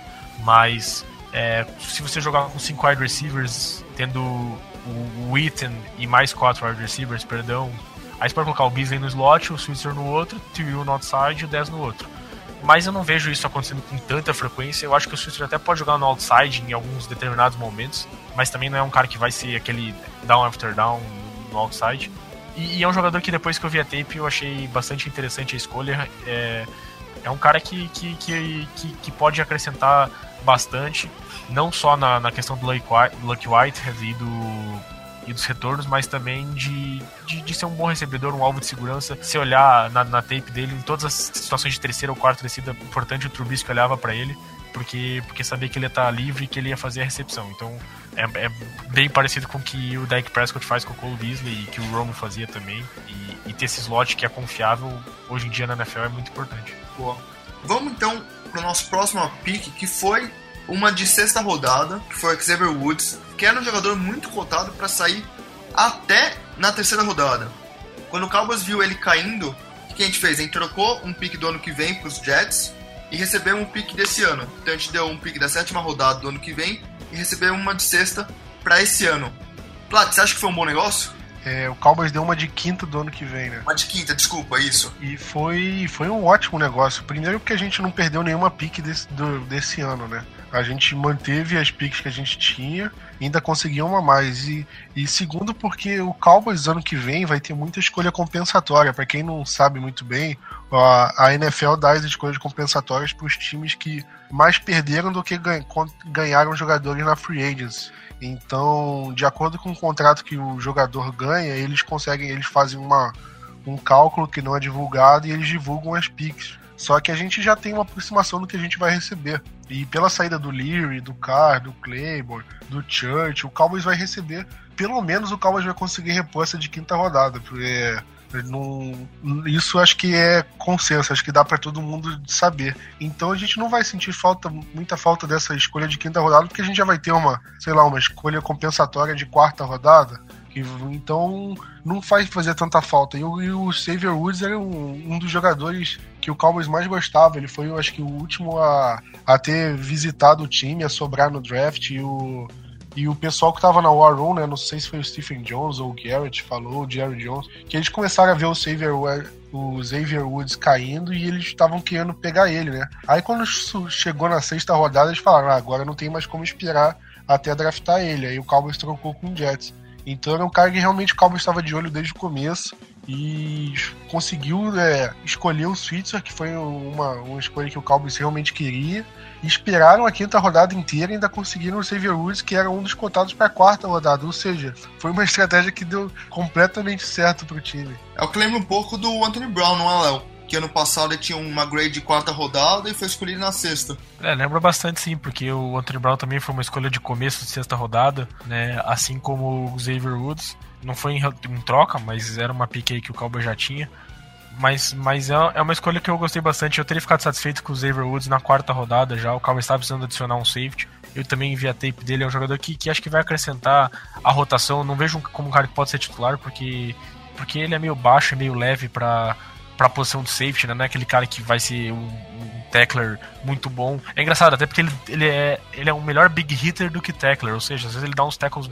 Mas é, se você jogar com cinco wide receivers, tendo o Witten e mais quatro wide receivers, perdão, aí você pode colocar o Beasley no slot, o Switzer no outro, o Tyrell no outside e o 10 no outro mas eu não vejo isso acontecendo com tanta frequência. Eu acho que o Switzer até pode jogar no outside em alguns determinados momentos, mas também não é um cara que vai ser aquele down after down no outside. E, e é um jogador que depois que eu vi a tape eu achei bastante interessante a escolha. É, é um cara que, que, que, que, que pode acrescentar bastante, não só na, na questão do Lucky Whitehead e do e dos retornos, mas também de, de, de, ser um bom recebedor, um alvo de segurança. Se olhar na, na tape dele, em todas as situações de terceira ou quarta descida, importante o Trubisky olhava para ele, porque, porque sabia que ele ia estar livre e que ele ia fazer a recepção. Então é, é bem parecido com o que o Dak Prescott faz com o Cole Beasley e que o Romo fazia também. E, e ter esse slot que é confiável hoje em dia na NFL é muito importante. Boa. Vamos então para o nosso próximo pick, que foi uma de sexta rodada, que foi Xavier Woods, que era um jogador muito cotado para sair até na terceira rodada. Quando o Cowboys viu ele caindo, o que a gente fez? A gente trocou um pick do ano que vem para os Jets e recebeu um pick desse ano. Então a gente deu um pick da sétima rodada do ano que vem e recebeu uma de sexta para esse ano. Plat, você acha que foi um bom negócio? É, o Cowboys deu uma de quinta do ano que vem, né? Uma de quinta, desculpa, isso. E foi, foi um ótimo negócio. Primeiro porque a gente não perdeu nenhuma pique desse, do, desse ano, né? A gente manteve as piques que a gente tinha ainda conseguiu uma mais. E, e segundo porque o Cowboys ano que vem vai ter muita escolha compensatória. Para quem não sabe muito bem, a, a NFL dá as escolhas compensatórias para os times que mais perderam do que ganharam jogadores na free agents. Então, de acordo com o contrato que o jogador ganha, eles conseguem, eles fazem uma, um cálculo que não é divulgado e eles divulgam as picks. Só que a gente já tem uma aproximação do que a gente vai receber. E pela saída do Leary, do Carr, do Claymore, do Church, o Cowboys vai receber, pelo menos o Cowboys vai conseguir repor essa de quinta rodada. Porque não, isso acho que é consenso, acho que dá para todo mundo saber. Então a gente não vai sentir falta, muita falta dessa escolha de quinta rodada, porque a gente já vai ter uma, sei lá, uma escolha compensatória de quarta rodada. Que, então não faz fazer tanta falta. E o, e o Xavier Woods era um, um, dos jogadores que o Cowboys mais gostava. Ele foi, eu acho que, o último a, a ter visitado o time, a sobrar no draft. E o, e o pessoal que tava na War Room, né? Não sei se foi o Stephen Jones ou o Garrett falou, o Jerry Jones, que eles começaram a ver o Xavier, o Xavier Woods caindo e eles estavam querendo pegar ele, né? Aí quando chegou na sexta rodada, eles falaram: ah, agora não tem mais como esperar até draftar ele. Aí o Cowboys trocou com o Jets. Então era um cara que realmente o Cowboys estava de olho desde o começo e conseguiu é, escolher o Switzer, que foi uma, uma escolha que o Cowboys realmente queria. E esperaram a quinta rodada inteira e ainda conseguiram o Xavier Woods, que era um dos cotados para a quarta rodada. Ou seja, foi uma estratégia que deu completamente certo para o time. É o que lembra um pouco do Anthony Brown, não é, Léo? Que ano passado ele tinha uma grade de quarta rodada e foi escolhido na sexta. É, lembra bastante sim, porque o Anthony Brown também foi uma escolha de começo de sexta rodada, né? Assim como o Xavier Woods. Não foi em, em troca, mas era uma pique aí que o Cowboy já tinha. Mas, mas é, é uma escolha que eu gostei bastante. Eu teria ficado satisfeito com o Xavier Woods na quarta rodada já. O Cowboy estava precisando adicionar um safety. Eu também vi a tape dele. É um jogador que, que acho que vai acrescentar a rotação. Não vejo como um cara que pode ser titular, porque, porque ele é meio baixo, meio leve para para a posição de safety, né? Não é aquele cara que vai ser um, um tackler muito bom. É engraçado, até porque ele, ele, é, ele é um melhor big hitter do que tackler, ou seja, às vezes ele dá uns tackles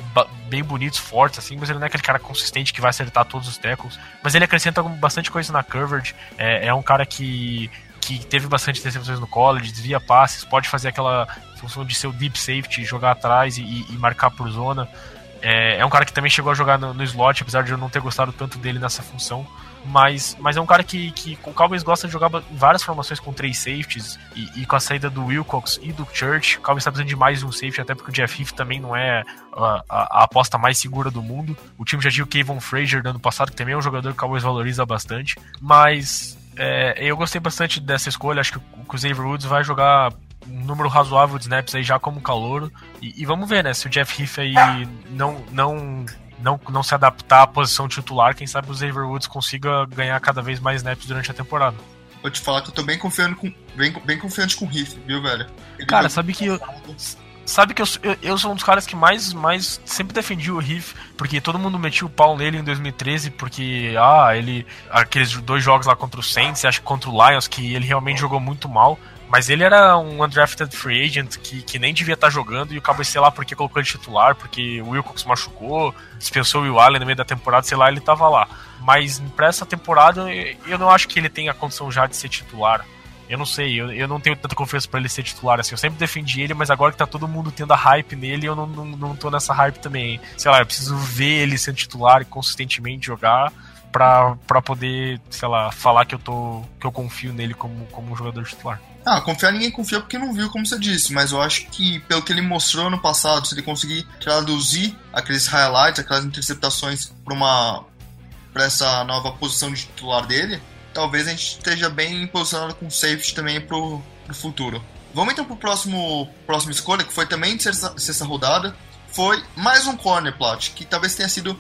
bem bonitos, fortes, assim, mas ele não é aquele cara consistente que vai acertar todos os tackles. Mas ele acrescenta bastante coisa na coverage. É, é um cara que que teve bastante interceptações no college, desvia passes, pode fazer aquela função de ser o deep safety, jogar atrás e, e marcar por zona. É, é, um cara que também chegou a jogar no, no, slot, apesar de eu não ter gostado tanto dele nessa função. Mas, mas é um cara que, que o Cowboys gosta de jogar várias formações com três safeties e, e com a saída do Wilcox e do Church, o Cowboys está precisando de mais um safety, até porque o Jeff Heath também não é a, a, a, aposta mais segura do mundo. O time já tinha o Kevin Frazier no ano passado, que também é um jogador que o Cowboys valoriza bastante. Mas é, eu gostei bastante dessa escolha. Acho que o Xavier Woods vai jogar um número razoável de snaps aí já como calouro. E, e vamos ver, né? Se o Jeff Heath aí não, não, não, não se adaptar à posição titular, quem sabe o Xavier Woods consiga ganhar cada vez mais snaps durante a temporada. Vou te falar que eu tô bem confiando com, bem, bem confiante com o Heath, viu, velho? Ele Cara, sabe que eu, Sabe que eu, eu, eu, sou um dos caras que mais, mais sempre defendi o Riff, porque todo mundo metia o pau nele em 2013, porque, ah, ele. Aqueles dois jogos lá contra o Saints, acho que contra o Lions, que ele realmente jogou muito mal. Mas ele era um undrafted free agent que, que nem devia estar jogando e o Cowboys, sei lá, porque colocou ele titular, porque o Wilcox machucou, dispensou o Will Allen no meio da temporada, sei lá, ele tava lá. Mas pra essa temporada eu não acho que ele tenha a condição já de ser titular. Eu não sei, eu, eu não tenho tanta confiança para ele ser titular assim. Eu sempre defendi ele, mas agora que tá todo mundo tendo a hype nele, eu não, não, não tô nessa hype também. Sei lá, eu preciso ver ele sendo titular e consistentemente jogar pra, pra poder, sei lá, falar que eu tô. que eu confio nele como, como um jogador titular. Ah, confiar ninguém confia porque não viu, como você disse, mas eu acho que pelo que ele mostrou no passado, se ele conseguir traduzir aqueles highlights, aquelas interceptações para uma para essa nova posição de titular dele, talvez a gente esteja bem posicionado com safety também pro, pro futuro. Vamos então pro próximo próxima escolha, que foi também de sexta, sexta rodada. Foi mais um corner plot, que talvez tenha sido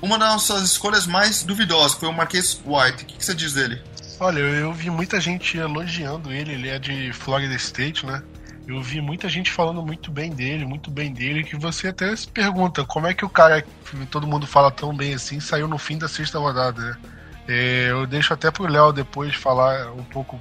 uma das nossas escolhas mais duvidosas, foi o Marquês White. O que, você diz dele? Olha, eu vi muita gente elogiando ele, ele é de Florida State, né? Eu vi muita gente falando muito bem dele, muito bem dele, que você até se pergunta como é que o cara que todo mundo fala tão bem assim saiu no fim da sexta rodada, né? É, eu deixo até pro Léo depois falar um pouco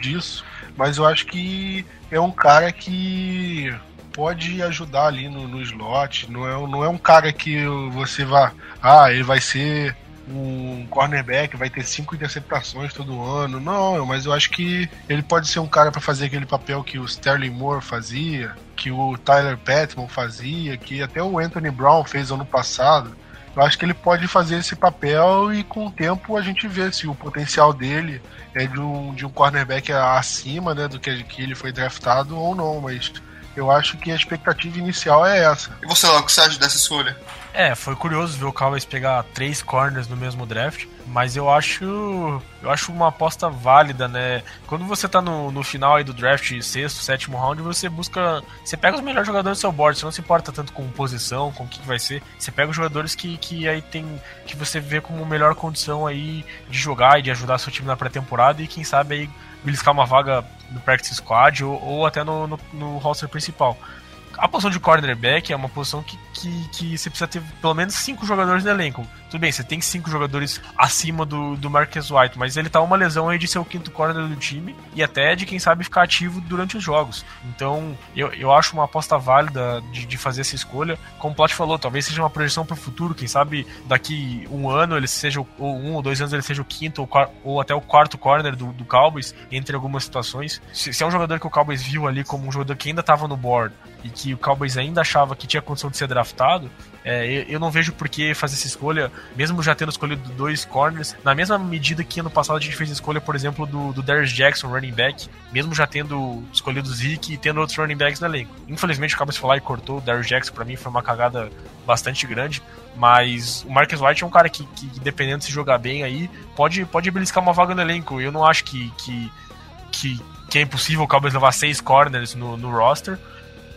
disso, mas eu acho que é um cara que pode ajudar ali no, no slot. Não é, não é um cara que você vá. Ah, ele vai ser um cornerback, vai ter cinco interceptações todo ano. Não, mas eu acho que ele pode ser um cara para fazer aquele papel que o Sterling Moore fazia, que o Tyler Patman fazia, que até o Anthony Brown fez ano passado. Eu acho que ele pode fazer esse papel e com o tempo a gente vê se o potencial dele é de um, de um cornerback acima né, do que, que ele foi draftado ou não, mas eu acho que a expectativa inicial é essa. E você, Léo, o que você acha dessa escolha? É, foi curioso ver o Cowboys pegar três corners no mesmo draft, mas eu acho eu acho uma aposta válida, né? Quando você tá no, no final aí do draft, sexto, sétimo round, você busca. Você pega os melhores jogadores do seu board, você não se importa tanto com posição, com o que vai ser. Você pega os jogadores que, que aí tem. que você vê como melhor condição aí de jogar e de ajudar seu time na pré-temporada e quem sabe aí beliscar uma vaga no practice squad ou, ou até no, no, no roster principal a posição de cornerback é uma posição que, que, que você precisa ter pelo menos cinco jogadores no elenco. Tudo bem, você tem cinco jogadores acima do, do Marcus White, mas ele tá uma lesão aí de ser o quinto corner do time e até de quem sabe ficar ativo durante os jogos. Então eu, eu acho uma aposta válida de, de fazer essa escolha. Como o Plot falou, talvez seja uma projeção para o futuro, quem sabe daqui um ano ele seja, ou um ou dois anos ele seja o quinto ou, ou até o quarto corner do, do Cowboys, entre algumas situações. Se, se é um jogador que o Cowboys viu ali como um jogador que ainda estava no board e que o Cowboys ainda achava que tinha condição de ser draftado, é, eu não vejo por que fazer essa escolha, mesmo já tendo escolhido dois corners, na mesma medida que ano passado a gente fez a escolha, por exemplo, do, do Darius Jackson, running back, mesmo já tendo escolhido o Zeke e tendo outros running backs no elenco. Infelizmente o Cowboys foi lá e cortou o Darius Jackson, para mim foi uma cagada bastante grande, mas o Marcus White é um cara que, que dependendo de se jogar bem aí, pode, pode beliscar uma vaga no elenco. Eu não acho que, que, que, que é impossível o Cowboys levar seis corners no, no roster,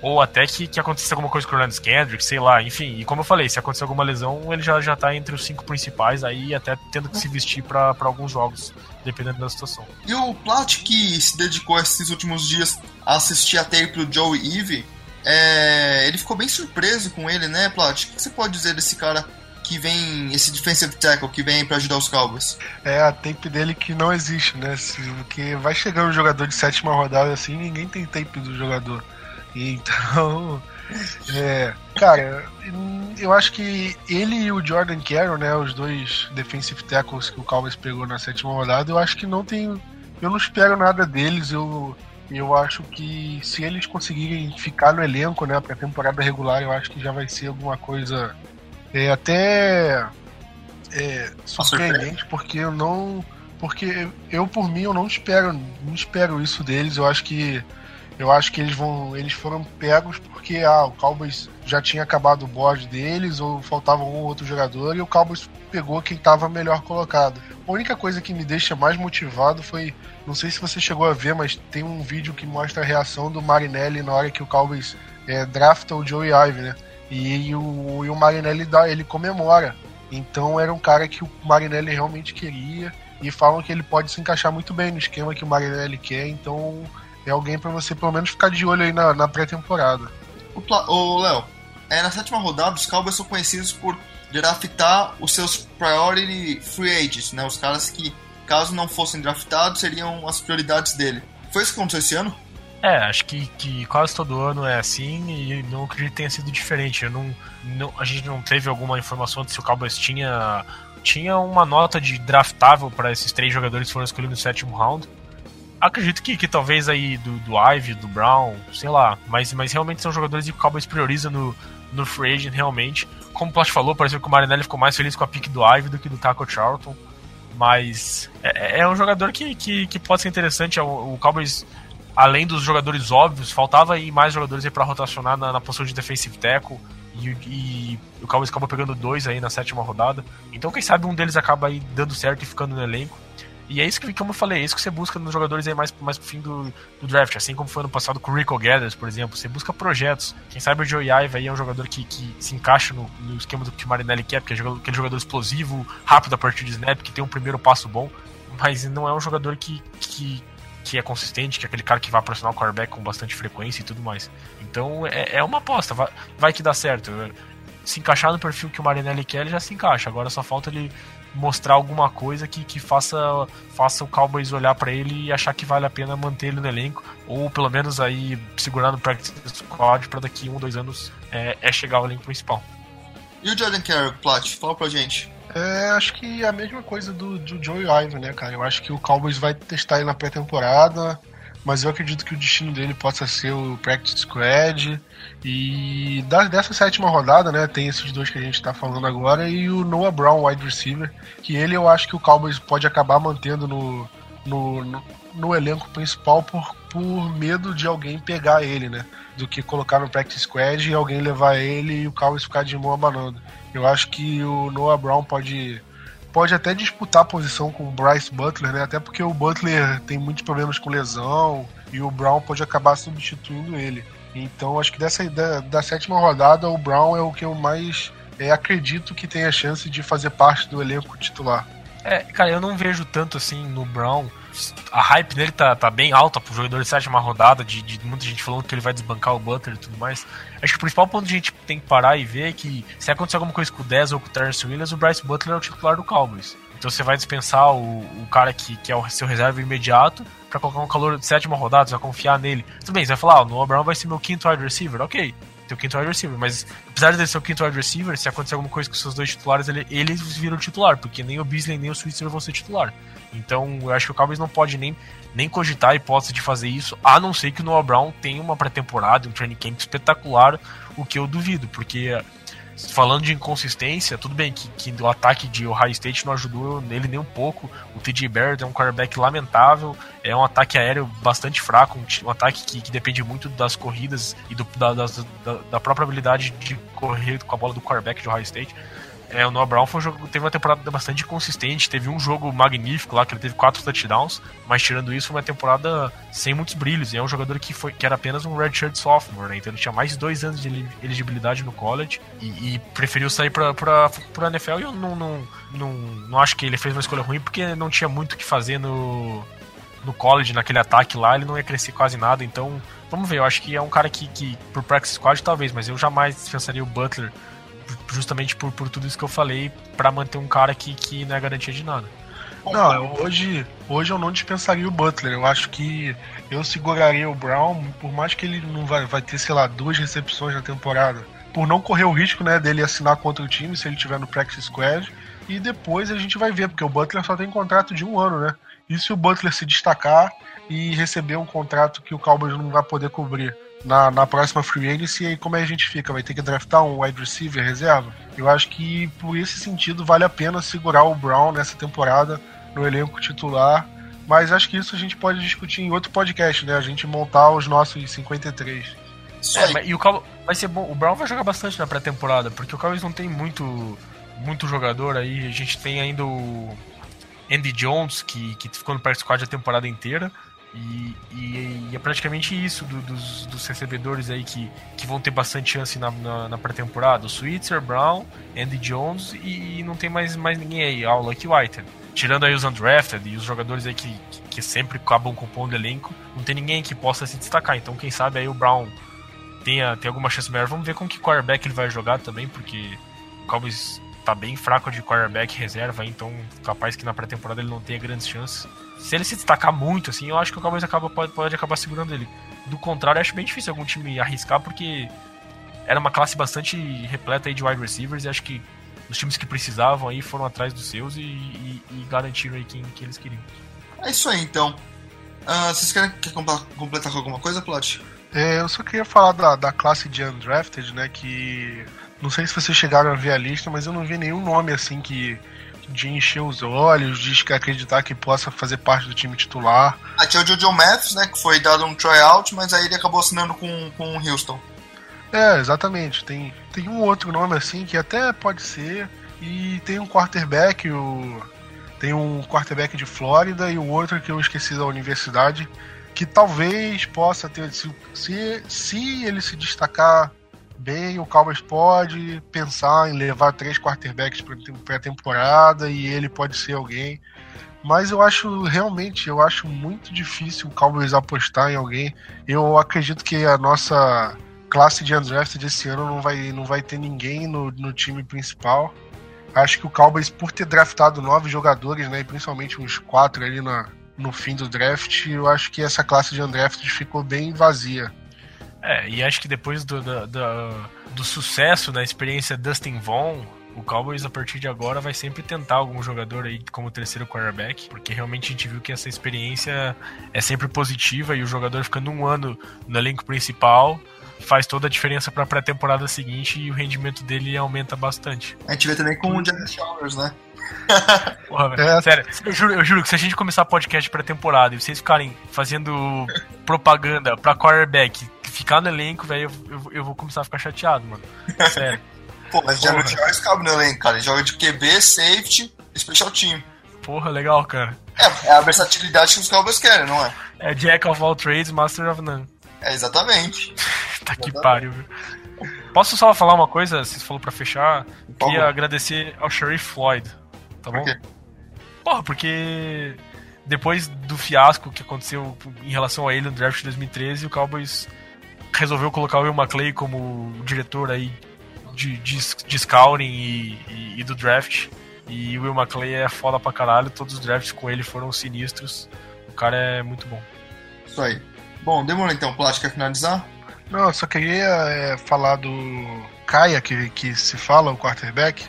ou até que, que acontecesse alguma coisa com o Orlando Kendrick, sei lá, enfim. E como eu falei, se acontecer alguma lesão, ele já, já tá entre os cinco principais, aí até tendo que se vestir para alguns jogos, dependendo da situação. E o Plat que se dedicou esses últimos dias a assistir a tape do Joey Eve, é... ele ficou bem surpreso com ele, né, Plat? O que você pode dizer desse cara que vem, esse defensive tackle que vem para ajudar os Cowboys? É a tape dele que não existe, né? Porque vai chegando um jogador de sétima rodada assim, ninguém tem tape do jogador. Então, é, cara, eu acho que ele e o Jordan Carroll, né, os dois defensive tackles que o Cowboys pegou na sétima rodada, eu acho que não tem, eu não espero nada deles. Eu eu acho que se eles conseguirem ficar no elenco, né, para temporada regular, eu acho que já vai ser alguma coisa é, até é, surpreendente, porque eu não, porque eu por mim eu não espero, não espero isso deles. Eu acho que eu acho que eles vão, eles foram pegos porque ah, o Cowboys já tinha acabado o board deles ou faltava um ou outro jogador e o Cowboys pegou quem estava melhor colocado. A única coisa que me deixa mais motivado foi, não sei se você chegou a ver, mas tem um vídeo que mostra a reação do Marinelli na hora que o Cowboys é, drafta o Joey Ive, né? E, e, o, e o Marinelli dá, ele comemora. Então era um cara que o Marinelli realmente queria e falam que ele pode se encaixar muito bem no esquema que o Marinelli quer. Então é alguém para você pelo menos ficar de olho aí na, na pré-temporada. O Léo, é, na sétima rodada os Cowboys são conhecidos por draftar os seus priority free agents, né? Os caras que, caso não fossem draftados, seriam as prioridades dele. Foi isso que aconteceu esse ano? É, acho que, que quase todo ano é assim e não acredito que tenha sido diferente. Eu não, não, a gente não teve alguma informação de se o Cowboys tinha, tinha uma nota de draftável para esses três jogadores que foram escolhidos no sétimo round acredito que, que talvez aí do, do Ive, do Brown, sei lá, mas, mas realmente são jogadores que o Cowboys prioriza no, no free agent realmente. Como o Plot falou, parece que o Marinelli ficou mais feliz com a pick do Ive do que do Taco Charlton. Mas é, é um jogador que, que, que, pode ser interessante. É o, o, Cowboys, além dos jogadores óbvios, faltava aí mais jogadores para rotacionar na, na, posição de defensive tackle. E, e, o Cowboys acabou pegando dois aí na sétima rodada. Então, quem sabe um deles acaba aí dando certo e ficando no elenco. E é isso que, como eu falei, é isso que você busca nos jogadores aí mais, mais pro fim do, do draft, assim como foi no passado com o Rico Gathers, por exemplo. Você busca projetos. Quem sabe o Joey Ive aí é um jogador que, que se encaixa no, no esquema do que o Marinelli quer, porque é jogador, aquele jogador explosivo, rápido a partir de snap, que tem um primeiro passo bom, mas não é um jogador que, que, que é consistente, que é aquele cara que vai pressionar o quarterback com bastante frequência e tudo mais. Então é, é uma aposta, vai, vai que dá certo. Se encaixar no perfil que o Marinelli quer, ele já se encaixa. Agora só falta ele mostrar alguma coisa que, que faça, faça o Cowboys olhar para ele e achar que vale a pena manter ele no elenco, ou pelo menos aí segurar no practice squad para daqui um, dois anos é, é, chegar ao elenco principal. E o Jordan Carroll, Plat, fala pra gente. É, acho que é a mesma coisa do, do Joey Ivan, né, cara? Eu acho que o Cowboys vai testar ele na pré-temporada, mas eu acredito que o destino dele possa ser o Practice Squad. E da, dessa sétima rodada, né, tem esses dois que a gente está falando agora e o Noah Brown, wide receiver, que ele eu acho que o Cowboys pode acabar mantendo no, no, no, no elenco principal por, por medo de alguém pegar ele, né? Do que colocar no practice squad e alguém levar ele e o Cowboys ficar de mão abanando. Eu acho que o Noah Brown pode pode até disputar a posição com o Bryce Butler, né? Até porque o Butler tem muitos problemas com lesão e o Brown pode acabar substituindo ele. Então acho que dessa da, da sétima rodada o Brown é o que eu mais é, acredito que tem a chance de fazer parte do elenco titular. É, cara, eu não vejo tanto assim no Brown. A hype dele tá, tá bem alta pro jogador de sétima rodada, de, de muita gente falando que ele vai desbancar o Butler e tudo mais. Acho que o principal ponto que a gente tem que parar e ver é que se acontecer alguma coisa com o 10 ou com o Terrence Williams, o Bryce Butler é o titular do Cowboys. Então você vai dispensar o, o cara que, que é o seu reserva imediato para colocar um calor de sétima rodada, você vai confiar nele. Tudo bem, você vai falar, ah, o Noah Brown vai ser meu quinto wide receiver, ok. Tem o quinto wide receiver, mas apesar de ser o quinto wide receiver, se acontecer alguma coisa com seus dois titulares, ele, eles viram titular, porque nem o Beasley nem o Switzer vão ser titular. Então eu acho que o Cowboys não pode nem, nem cogitar a hipótese de fazer isso, a não ser que o Noah Brown tenha uma pré-temporada, um training camp espetacular, o que eu duvido, porque falando de inconsistência, tudo bem que, que o ataque de Ohio State não ajudou nele nem um pouco. O TJ Barrett é um quarterback lamentável, é um ataque aéreo bastante fraco, um, um ataque que, que, depende muito das corridas e do, da, da, da, própria habilidade de correr com a bola do quarterback de Ohio State. É, o Noah Brown foi um jogo, teve uma temporada bastante consistente, teve um jogo magnífico lá, que ele teve quatro touchdowns, mas tirando isso, foi uma temporada sem muitos brilhos. E é um jogador que, foi, que era apenas um redshirt sophomore, né? Então ele tinha mais de dois anos de elegibilidade no college e, e preferiu sair pra, pra, pra NFL. E eu não, não, não, não acho que ele fez uma escolha ruim, porque não tinha muito o que fazer no, no college, naquele ataque lá, ele não ia crescer quase nada. Então, vamos ver. Eu acho que é um cara que, que por practice squad, talvez, mas eu jamais dispensaria o Butler justamente por, por tudo isso que eu falei, para manter um cara que, que não é garantia de nada. Não, hoje, hoje eu não dispensaria o Butler. Eu acho que eu seguraria o Brown, por mais que ele não vai, vai ter, sei lá, duas recepções na temporada. Por não correr o risco, né, dele assinar contra o time se ele tiver no practice squad. E depois a gente vai ver, porque o Butler só tem contrato de um ano, né? E se o Butler se destacar e receber um contrato que o Cowboys não vai poder cobrir na, na próxima free agency, aí como é que a gente fica? Vai ter que draftar um wide receiver reserva? Eu acho que por esse sentido vale a pena segurar o Brown nessa temporada no elenco titular. Mas acho que isso a gente pode discutir em outro podcast, né? A gente montar os nossos 53. É, e o Cowboys vai ser bom. O Brown vai jogar bastante na pré-temporada, porque o Cowboys não tem muito, muito jogador aí. A gente tem ainda o Andy Jones, que, que ficou no practice squad a temporada inteira. E, e, e, é praticamente isso do, dos, dos, recebedores aí que, que vão ter bastante chance na, na, na pré-temporada. O Switzer, Brown, Andy Jones e, e, não tem mais, mais ninguém aí. Ah, o Lucky White. Tirando aí os undrafted e os jogadores aí que, que, que sempre acabam compondo elenco, não tem ninguém que possa se destacar. Então, quem sabe aí o Brown tenha, tenha alguma chance melhor. Vamos ver com que quarterback ele vai jogar também, porque o Cowboys tá bem fraco de quarterback reserva, então capaz que na pré-temporada ele não tenha grandes chances se ele se destacar muito, assim, eu acho que o Cowboys acaba, pode, pode acabar segurando ele. Do contrário, eu acho bem difícil algum time arriscar, porque era uma classe bastante repleta aí de wide receivers, e acho que os times que precisavam aí foram atrás dos seus e, e, e garantiram aí quem, quem eles queriam. É isso aí, então. Uh, vocês querem quer completar com alguma coisa, Plot? É, eu só queria falar da, da classe de undrafted, né, que... Não sei se vocês chegaram a ver a lista, mas eu não vi nenhum nome, assim, que de encher os olhos, de acreditar que possa fazer parte do time titular. Ah, tinha o Jojo Matthews, né, que foi dado um tryout, mas aí ele acabou assinando com, com o Houston. É, exatamente. Tem, tem um outro nome assim que até pode ser. E tem um quarterback, o, tem um quarterback de Flórida e o outro que eu esqueci da universidade, que talvez possa ter. Se, se, se ele se destacar bem, o Cowboys pode pensar em levar três quarterbacks para a temporada e ele pode ser alguém. Mas eu acho realmente, eu acho muito difícil o Cowboys apostar em alguém. Eu acredito que a nossa classe de undrafted esse ano não vai, não vai ter ninguém no, no time principal. Acho que o Cowboys, por ter draftado nove jogadores, né, e principalmente uns quatro ali na, no fim do draft, eu acho que essa classe de undrafted ficou bem vazia. É, e acho que depois do, do, do, do sucesso da experiência Dustin Vaughn, o Cowboys a partir de agora vai sempre tentar algum jogador aí como terceiro quarterback, porque realmente a gente viu que essa experiência é sempre positiva e o jogador ficando um ano no elenco principal faz toda a diferença para a pré-temporada seguinte e o rendimento dele aumenta bastante. A gente vê também com o Jack Chalmers, né? Porra, velho. É. Sério, eu juro, eu juro que se a gente começar podcast pré-temporada e vocês ficarem fazendo propaganda pra quarterback ficar no elenco, velho, eu, eu, eu, vou começar a ficar chateado, mano. Sério. Pô, mas Jared Charles cabe no elenco, cara. Ele joga de QB, safety, special team. Porra, legal, cara. É, é a versatilidade que os Cowboys querem, não é? É Jack of all trades, Master of none. É, exatamente. tá exatamente. que pariu, viu? Posso só falar uma coisa? Vocês falou pra fechar. Queria agradecer ao Sheriff Floyd, tá bom? Por quê? Porra, porque depois do fiasco que aconteceu em relação a ele no draft de 2013, o Cowboys resolveu colocar o Will McClay como diretor aí de, de, de scouting e, e, e, do draft. E o Will McClay é foda pra caralho, todos os drafts com ele foram sinistros. O cara é muito bom. Isso aí. Bom, demorou então, Plástico, quer finalizar? Não, eu só queria é, falar do Kaia, que, que se fala, o quarterback.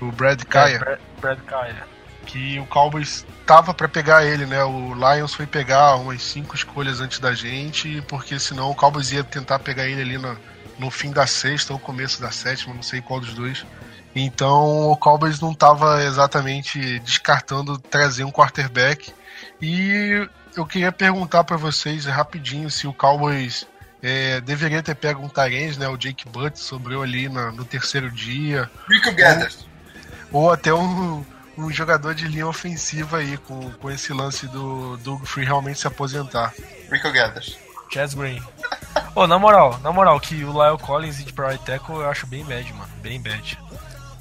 O Brad Kaia. É, Brad, Brad Kaia. Que o Cowboys tava para pegar ele, né? O Lions foi pegar umas cinco escolhas antes da gente, porque senão o Cowboys ia tentar pegar ele ali no, no fim da sexta ou começo da sétima, não sei qual dos dois. Então o Cowboys não estava exatamente descartando trazer um quarterback. E eu queria perguntar para vocês rapidinho se o Cowboys é, deveria ter pego um Tyrese, né? O Jake Butt sobrou ali na, no terceiro dia. Rico Gathers. Ou, ou até um um jogador de linha ofensiva aí, com, com esse lance do Doug Free realmente se aposentar. Rico Gathers. Chaz Green. Ô, oh, na moral, na moral, que o Lyle Collins de Pride Tackle eu acho bem bad, mano. Bem bad.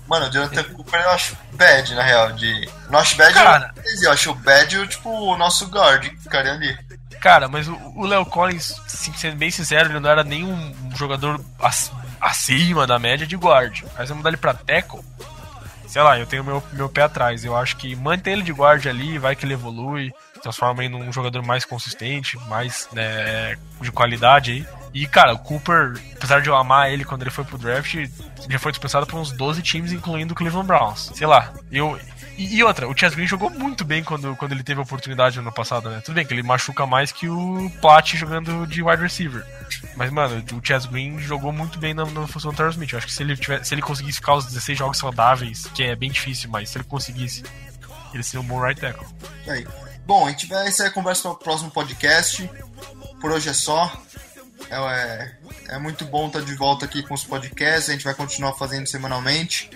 Mano, o Jonathan Cooper eu acho bad, na real. De... Não acho bad, cara, eu, acho bad tipo, o nosso guard que ficaria ali. Cara, mas o Léo Collins, sendo bem sincero, ele não era nem um jogador acima da média de guard. Aí você mudar ele pra tackle, sei lá, eu tenho meu, meu pé atrás. Eu acho que manter ele de guard ali, vai que ele evolui, transforma ele num jogador mais consistente, mais né, de qualidade aí. E, cara, o Cooper, apesar de eu amar ele quando ele foi pro draft, já foi dispensado por uns 12 times, incluindo o Cleveland Browns. Sei lá, eu. E, e outra, o Chess Green jogou muito bem quando, quando ele teve a oportunidade no ano passado, né? Tudo bem que ele machuca mais que o Platt jogando de wide receiver. Mas, mano, o Chess Green jogou muito bem na, na função do Terrence Smith. Eu acho que se ele, tiver, se ele conseguisse ficar os 16 jogos saudáveis, que é bem difícil, mas se ele conseguisse, ele seria um bom right tackle. Aí. Bom, a gente vai essa é a conversa para o próximo podcast. Por hoje é só. É, é muito bom estar de volta aqui com os podcasts. A gente vai continuar fazendo semanalmente.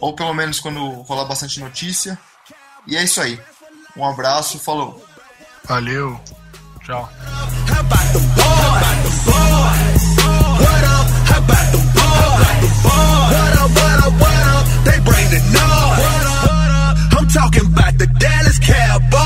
Ou pelo menos quando rolar bastante notícia. E é isso aí. Um abraço, falou. Valeu. Tchau. I'm talking about the Dallas Cowboys.